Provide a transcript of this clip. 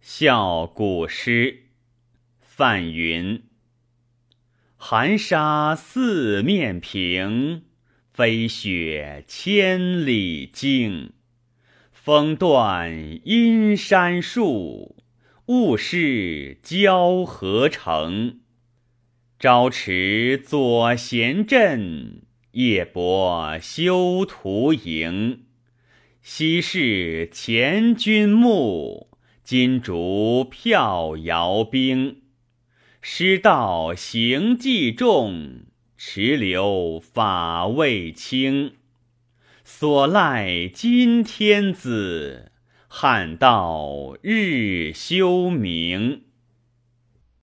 笑古诗，范云。寒沙四面平，飞雪千里惊。风断阴山树，雾失交河城。朝持左贤阵，夜泊修图营。昔是前军墓，金竹飘摇冰。师道行迹重，持流法未清。所赖今天子，汉道日休明。